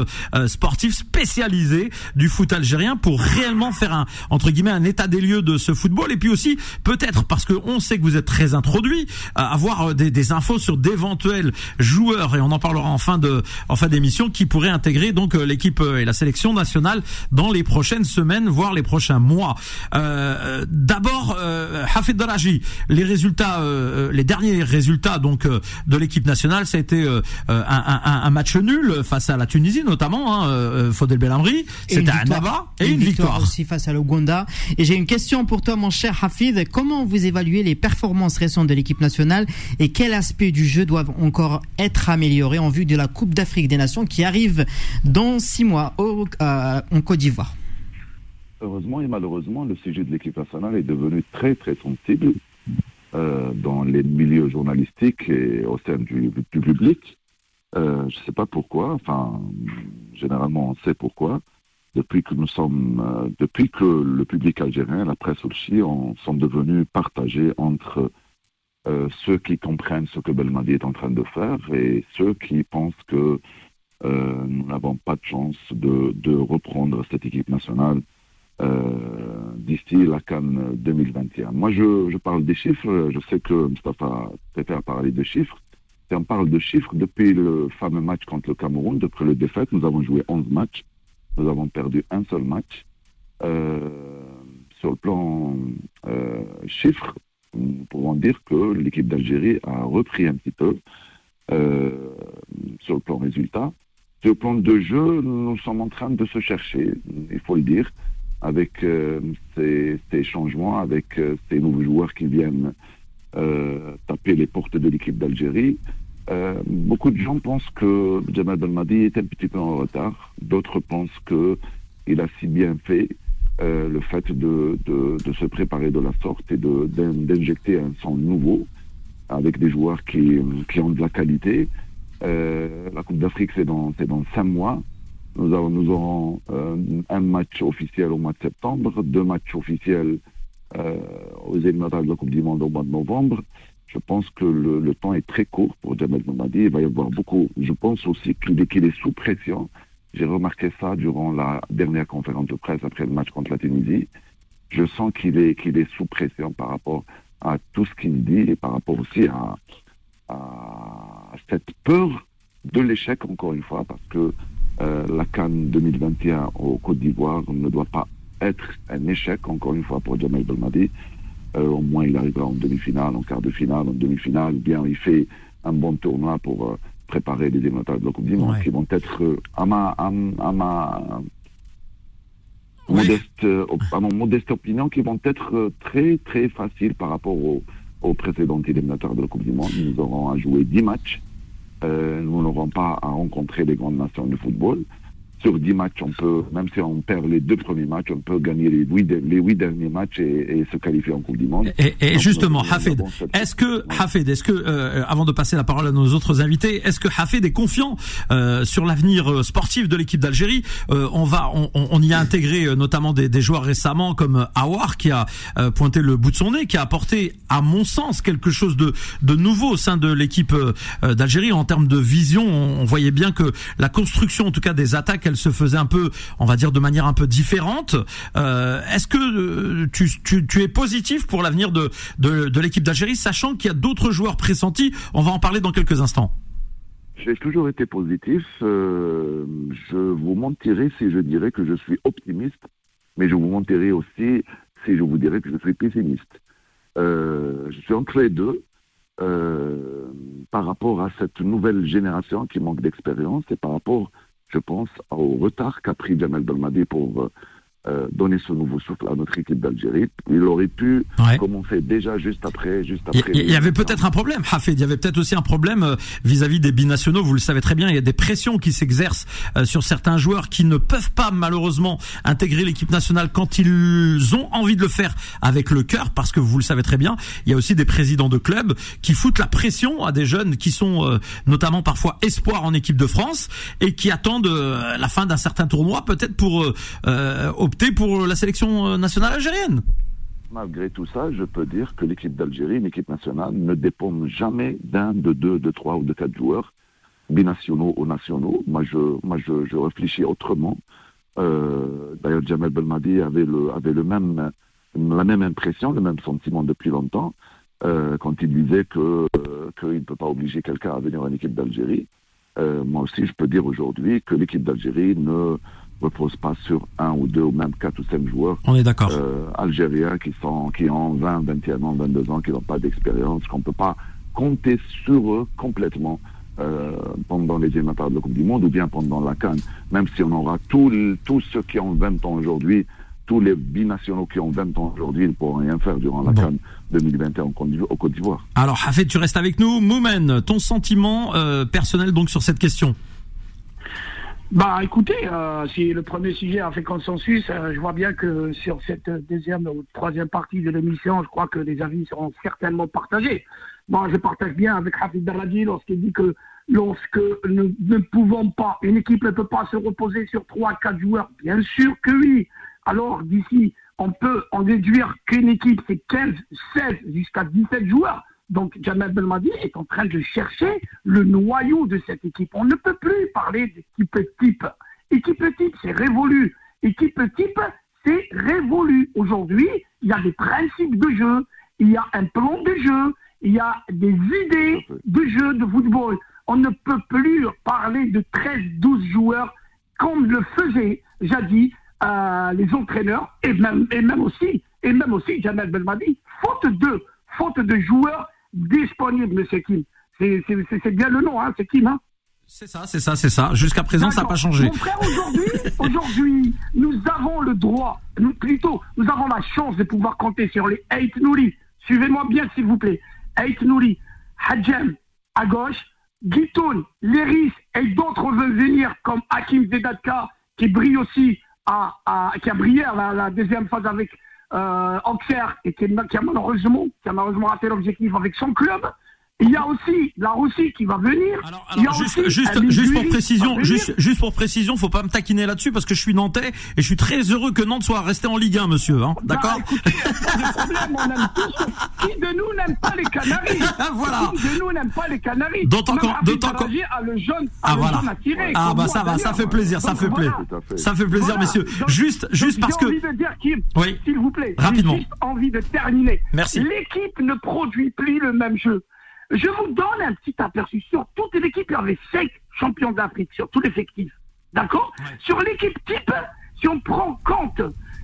sportifs spécialisés du foot algérien pour réellement faire un entre guillemets un état des lieux de ce football et puis aussi peut-être parce que on sait que vous êtes très introduit, avoir des, des infos sur d'éventuels joueurs et on en parlera en fin de en fin d'émission qui pourrait intégrer donc euh, l'équipe euh, et la sélection nationale dans les prochaines semaines, voire les prochains mois. Euh, D'abord, euh, Hafid Daraji, les résultats, euh, les derniers résultats donc de l'équipe nationale, ça a été un, un, un, match nul face à la Tunisie notamment, hein, Fodel Belhamri, c'était un Naba et, une, victoire. aussi face à l'Ouganda. Et j'ai une question pour toi, mon cher Hafid. Comment vous évaluez les performances récentes de l'équipe nationale et quels aspects du jeu doivent encore être améliorés en vue de la Coupe d'Afrique des Nations qui arrive dans six mois au, euh, en Côte d'Ivoire. Heureusement et malheureusement, le sujet de l'équipe nationale est devenu très très sensible euh, dans les milieux journalistiques et au sein du, public. Euh, je ne sais pas pourquoi, enfin, généralement on sait pourquoi. Depuis que nous sommes, depuis que le public algérien, la presse aussi, sont devenus partagés entre ceux qui comprennent ce que Belmadi est en train de faire et ceux qui pensent que euh, nous n'avons pas de chance de, reprendre cette équipe nationale euh, d'ici la Cannes 2021. Moi, je, parle des chiffres. Je sais que Mustafa préfère parler de chiffres. Si on parle de chiffres, depuis le fameux match contre le Cameroun, depuis le défaite, nous avons joué 11 matchs. Nous avons perdu un seul match. Euh, sur le plan euh, chiffres, nous pouvons dire que l'équipe d'Algérie a repris un petit peu euh, sur le plan résultat. Sur le plan de jeu, nous sommes en train de se chercher, il faut le dire. avec euh, ces, changements, avec euh, ces nouveaux joueurs qui viennent euh, taper les portes de l'équipe d'Algérie. beaucoup de gens pensent que Jamal Belmadi est un petit peu en retard. D'autres pensent que il a si bien fait le fait de, de, de, se préparer de la sorte et d'injecter un sang nouveau avec des joueurs qui, qui ont de la qualité. La Coupe d'Afrique, c'est dans, dans cinq mois. Nous, avons, nous aurons euh, un match officiel au mois de septembre, deux matchs officiels euh, aux éliminatoires de la Coupe du Monde au mois de novembre. Je pense que le, le temps est très court pour Jamel Mamadi. Il va y avoir beaucoup. Je pense aussi qu'il est sous pression. J'ai remarqué ça durant la dernière conférence de presse après le match contre la Tunisie. Je sens qu'il est, qu'il est sous pression par rapport à tout ce qu'il dit et par rapport aussi à, à cette peur de l'échec, encore une fois, parce que euh, la Cannes 2021 au Côte d'Ivoire ne doit pas être un échec, encore une fois, pour Jamel Belmadi. Euh, au moins, il arrivera en demi-finale, en quart de finale, en demi-finale. Bien, il fait un bon tournoi pour euh, préparer les éliminatoires de la Coupe du Monde, qui vont être, à ma, à, ma modeste, à mon modeste opinion, qui vont être très, très faciles par rapport aux au précédents éliminatoires de la Coupe du Monde. Nous aurons à jouer 10 matchs euh, nous n'aurons pas à rencontrer les grandes nations de football sur 10 matchs, on peut, même si on perd les deux premiers matchs, on peut gagner les 8, les huit derniers matchs et, et, se qualifier en Coupe du Monde. Et, et justement, Hafed, est-ce que, Hafed, est-ce que, euh, avant de passer la parole à nos autres invités, est-ce que Hafed est confiant euh, sur l'avenir euh, sportif de l'équipe d'Algérie? Euh, On va, on, on, y a intégré euh, notamment des, des, joueurs récemment comme Awar qui a pointé le bout de son nez, qui a apporté, à mon sens, quelque chose de, de nouveau au sein de l'équipe d'Algérie en termes de vision. On, on voyait bien que la construction, en tout cas, des attaques elle se faisait un peu, on va dire, de manière un peu différente. Euh, est-ce que euh, tu, es positif pour l'avenir de, de, l'équipe d'Algérie, sachant qu'il y a d'autres joueurs pressentis? On va en parler dans quelques instants. J'ai toujours été positif. Euh, je vous mentirais si je dirais que je suis optimiste, mais je vous mentirais aussi si je vous dirais que je suis pessimiste. Je suis entre les deux. Par rapport à cette nouvelle génération qui manque d'expérience et par rapport je pense, au retard qu'a pris Jamel Belmadi pour euh, donner ce nouveau souffle à notre équipe d'Algérie. Il aurait pu commencer déjà juste après, juste après. Il y, avait peut-être un problème, Hafid. Il y avait peut-être aussi un problème euh, vis-à-vis des binationaux. Vous le savez très bien. Il y a des pressions qui s'exercent euh, sur certains joueurs qui ne peuvent pas malheureusement intégrer l'équipe nationale quand ils ont envie de le faire avec le cœur, parce que vous le savez très bien. Il y a aussi des présidents de clubs qui foutent la pression à des jeunes qui sont notamment parfois espoirs en équipe de France et qui attendent la fin d'un certain tournoi, peut-être pour obtenir pour la sélection euh, nationale algérienne. Malgré tout ça, je peux dire que l'équipe d'Algérie, une équipe nationale, ne dépend jamais d'un, de deux, de trois ou de quatre joueurs, binationaux ou nationaux. Moi, je, moi, je, réfléchis autrement. Euh, d'ailleurs, Jamel Belmadi avait, le, avait le même, la même impression, le même sentiment depuis longtemps, euh, quand il disait qu'il ne peut pas obliger quelqu'un à venir en équipe d'Algérie. moi aussi, je peux dire aujourd'hui que l'équipe d'Algérie ne repose pas sur un ou deux ou même quatre ou cinq joueurs. On est d'accord. Euh, algériens qui sont qui ont 20, 21 ans, 22 ans, qui n'ont pas d'expérience, qu'on peut pas compter sur eux complètement euh, pendant les éliminatoires de la Coupe du Monde ou bien pendant la Cannes. Même si on aura tous tous ceux qui ont 20 ans aujourd'hui, tous les binationaux qui ont 20 ans aujourd'hui, ils ne pourront rien faire durant la Cannes 2021 au Côte d'Ivoire. Alors, Hafed, tu restes avec nous. Moumen, ton sentiment euh, personnel donc sur cette question? Bah écoutez, euh, si le premier sujet a fait consensus, euh, je vois bien que sur cette deuxième ou troisième partie de l'émission, je crois que les avis seront certainement partagés. Moi, je partage bien avec Hafid Daradi lorsqu'il dit que lorsque nous ne pouvons pas, une équipe ne peut pas se reposer sur trois, quatre joueurs. Bien sûr que oui. Alors d'ici, on peut en déduire qu'une équipe, c'est 15, 16 jusqu'à 17 joueurs. Donc Jamel Belmadi est en train de chercher le noyau de cette équipe. On ne peut plus parler d'équipe type. Équipe type, c'est révolu. Équipe type, c'est révolu. Aujourd'hui, il y a des principes de jeu, il y a un plan de jeu, il y a des idées de jeu de football. On ne peut plus parler de 13-12 joueurs comme le faisaient jadis euh, les entraîneurs et même, et même aussi, et même aussi Jamel Belmadi, faute de, faute de joueurs disponible, monsieur Kim. C'est bien le nom, hein, c'est Kim, hein C'est ça, c'est ça, c'est ça. Jusqu'à présent, ça n'a pas changé. Mon frère, aujourd'hui, aujourd'hui, nous avons le droit, nous, plutôt, nous avons la chance de pouvoir compter sur les Eight Nouri. Suivez-moi bien, s'il vous plaît. Eight Nouri, Hadjem, à gauche, Guitoun, Léris et d'autres veulent venir comme Hakim Zedatka, qui brille aussi, à, à, qui a brillé à la, la deuxième phase avec euh, Auxerre et qui, qui a malheureusement, qui a malheureusement raté l'objectif avec son club. Il y a aussi la Russie qui va venir. Alors, Il y a alors juste, aussi juste, juste pour précision, juste, juste pour précision, faut pas me taquiner là-dessus parce que je suis nantais et je suis très heureux que Nantes soit resté en Ligue 1, monsieur. Hein, D'accord Bah, on aime tous. Qui de nous n'aime pas les Canaries Voilà. Qui de nous n'aime pas les Canaries D'autant qu'on- d'autant qu'on- a le jaune, Ah le voilà. jaune à tirer, Ah bah ça va, ça fait plaisir, ça fait plaisir. Ça fait plaisir, messieurs. Juste, juste parce J'ai que. envie de dire, Kim, Oui. s'il vous plaît, Rapidement. j'ai juste envie de terminer. Merci. L'équipe ne produit plus le même jeu. Je vous donne un petit aperçu sur toute l'équipe. Il y avait cinq champions d'Afrique sur tout l'effectif. D'accord Sur l'équipe type, si on prend compte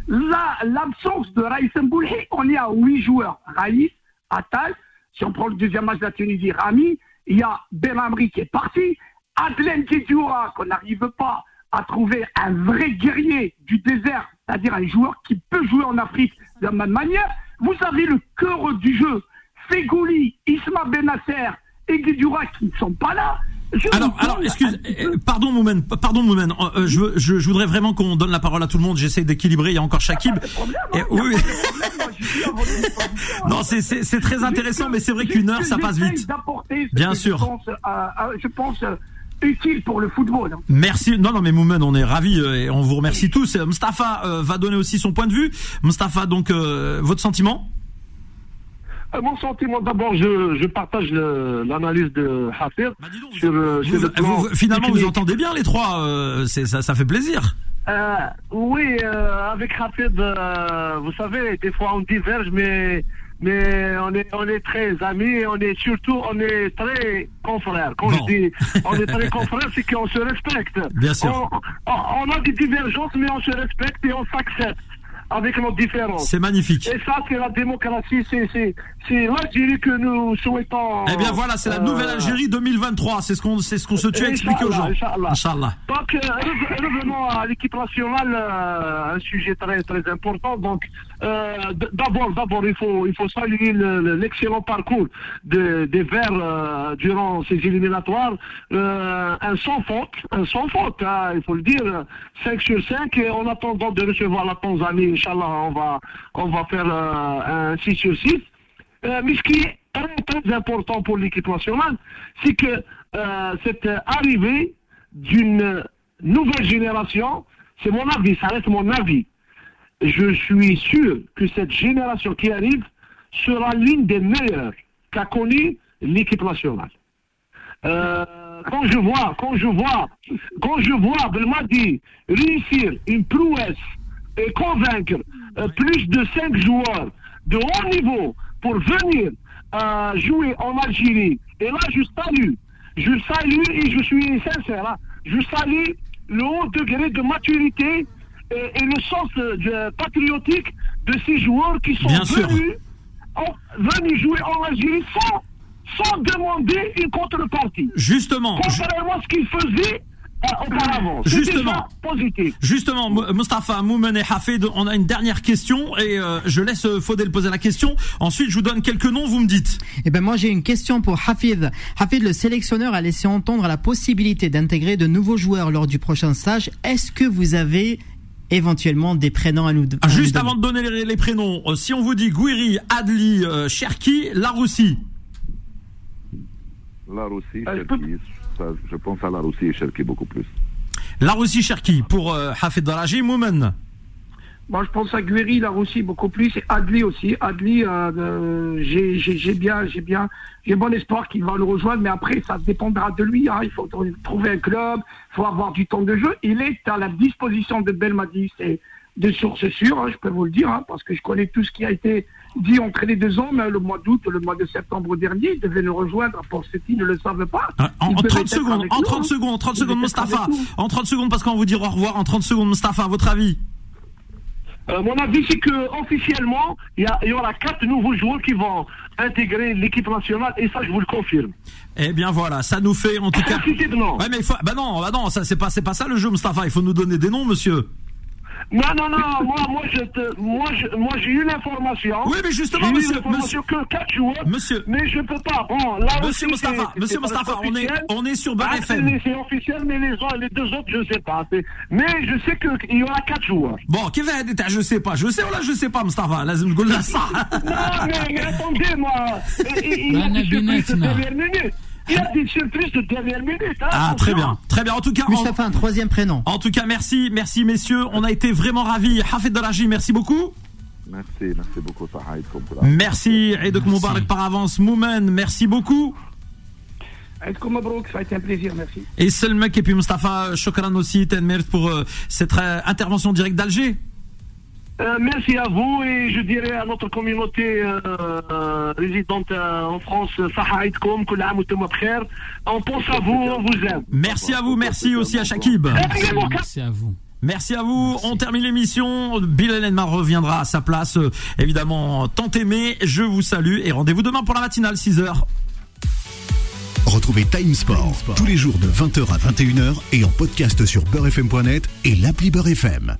la- l'absence de Raïs Mboulhi, on est à huit joueurs. Raïs, Attal, si on prend le deuxième match de la Tunisie, Rami, il y a Ben Amri qui est parti, Adlen Kedioura, qu'on n'arrive pas à trouver un vrai guerrier du désert, c'est-à-dire un joueur qui peut jouer en Afrique de la même manière. Vous avez le cœur du jeu. Fegouli, Isma Benasser et Guedioura qui ne sont pas là. Je Alors, alors, excuse, peu- pardon Moumen, pardon Moumen, euh, euh, je, je, je voudrais vraiment qu'on donne la parole à tout le monde. J'essaie d'équilibrer. Il y a encore Shakib. hein, oui. Non, c'est très intéressant, mais c'est vrai qu'une heure, ça passe vite. Bien sûr. Je pense, euh, je pense utile pour le football. hein. Merci. Non, non, mais Moumen, on est ravis euh, et on vous remercie tous. Euh, va donner aussi son point de vue. Mustapha, donc, euh, votre sentiment? Mon sentiment, d'abord, je, je partage l'analyse de Hafir Bah, donc, sur, euh, sur Vous- le plan vous- finalement, vous entendez bien les trois. euh, ça, ça fait plaisir. Euh, oui, euh, avec Hafid, euh, vous savez, des fois on diverge, mais mais on est on est très amis, on est surtout on est très confrères. Quand Bon. je dis on est très confrères, c'est qu'on se respecte. Bien sûr. On a des divergences, mais on se respecte et on s'accepte avec nos différences. C'est magnifique. Et ça, c'est la démocratie, c'est l'Algérie que nous souhaitons. Eh bien voilà, c'est la euh, nouvelle Algérie 2023. C'est ce qu'on ce qu'on se tue à expliquer aux gens. Inch'Allah, Inch'Allah. Donc, euh, rev- revenons à l'équipe nationale, euh, un sujet très très important. Donc, euh, d'abord, d'abord, il faut il faut saluer le- le- l'excellent parcours de- des Verts euh, durant ces éliminatoires. Euh, un sans faute, un sans faute, hein, il faut le dire, 5 sur 5 et en attendant de recevoir la Tanzanie, Inch'Allah, on va on va faire euh, un 6 sur 6. Euh, mais ce qui est très, très important pour l'équipe nationale, c'est que euh, cette arrivée d'une nouvelle génération, c'est mon avis, ça reste mon avis. Je suis sûr que cette génération qui arrive sera l'une des meilleures qu'a connue l'équipe nationale. Quand je vois, quand je vois, quand je vois Belmadi réussir une prouesse et convaincre euh, plus de cinq joueurs de haut niveau pour venir euh, jouer en Algérie, et là je salue, je salue et je suis sincère, hein, je salue le haut degré de maturité et, et le sens euh, de- patriotique de ces joueurs qui sont Bien venus, en- venus jouer en Algérie sans, sans demander une contrepartie. Justement, ju- Contrairement à ce qu'ils faisaient auparavant. C'est Justement. positif. Justement, Mustapha, Moumen et Hafid, on a une dernière question et euh, je laisse euh, Faudel poser la question. Ensuite, je vous donne quelques noms, vous me dites. Eh ben moi j'ai une question pour Hafid. Hafid, le sélectionneur a laissé entendre la possibilité d'intégrer de nouveaux joueurs lors du prochain stage. Est-ce que vous avez éventuellement des prénoms à nous Ah, nous juste donner avant de donner les, les prénoms, euh, si on vous dit Gouiri, Adli, euh, Cherki, Laroussi. La Russie, Euh, je peux- Cherki, ça, je pense à la Russie et Cherki beaucoup plus. Laroussi, Cherki pour euh, Hafid Daraji, Moumen. Moi, je pense à Guéry, la Russie beaucoup plus, et Adli aussi. Adli, euh, euh, j'ai bien, j'ai bien, j'ai bon espoir qu'il va le rejoindre, mais après, ça dépendra de lui. hein. Il faut tr- trouver un club, il faut avoir du temps de jeu. Il est à la disposition de Belmadi, c'est de sources sûres, hein, je peux vous le dire, hein, parce que je connais tout ce qui a été dit entre les deux hommes. hein, le mois d'août, le mois de septembre dernier, il devait nous rejoindre. Pour ceux qui ne le savent pas, En, en 30 secondes, en nous, 30 hein. secondes, en 30 Il secondes, devait être Mustafa. avec nous. En 30 secondes, parce qu'on vous dire au revoir. En 30 secondes, Mustafa, votre avis Euh, mon avis, c'est que officiellement, il y, y aura quatre nouveaux joueurs qui vont intégrer l'équipe nationale, et ça, je vous le confirme. Eh bien voilà, ça nous fait en tout cas. Ouais mais il faut, bah non, bah non, ça c'est pas, c'est pas ça le jeu, Mustafa. Il faut nous donner des noms, monsieur. Non, non, non, moi, moi, je te, moi, je, moi, j'ai eu l'information. Oui, mais justement, J'ai eu monsieur- l'information que quatre joueurs. Monsieur- Mais je peux pas. Bon, là Monsieur aussi, Mustafa, c'est- monsieur Mustafa, on est, on est sur Beurre Ah, FM. c'est- C'est officiel, mais les, autres- les deux autres, je sais pas. C'est- Mais je sais qu'il y aura quatre joueurs. Bon, qui va être, je sais pas, je sais ou là, je sais pas, Mustafa. Là, je me ça. Non, mais, mais attendez, moi. Il, il- il a surprises de Nabinetna. dernière minute. Il y a des surprises de dernière minute. hein, Ah, très bien, très bien. En tout cas, en, Mustapha, un troisième prénom. en tout cas, merci, merci messieurs. On a été vraiment ravis. Hafid Daraji, merci beaucoup. Merci, merci beaucoup, Merci, Eidok Moubarak par avance. Moumen, merci beaucoup. Ça a été un plaisir, merci. Et Selmek et puis Mustafa, Shokran aussi, Tenmert pour euh, cette euh, intervention directe d'Alger. Euh, merci à vous et je dirais à notre communauté euh, euh, résidente euh, en France, Sahaïdkom. On pense à vous, on vous aime. Merci à vous, merci aussi à Shakib. Merci à vous. Merci à vous. On termine l'émission. Bilal Enmar reviendra à sa place, euh, évidemment, tant aimé. Je vous salue et rendez-vous demain pour la matinale, 6h. Retrouvez Time Sport tous les jours de 20h à 21h et en podcast sur beurrefm.net et l'appli Beurre FM.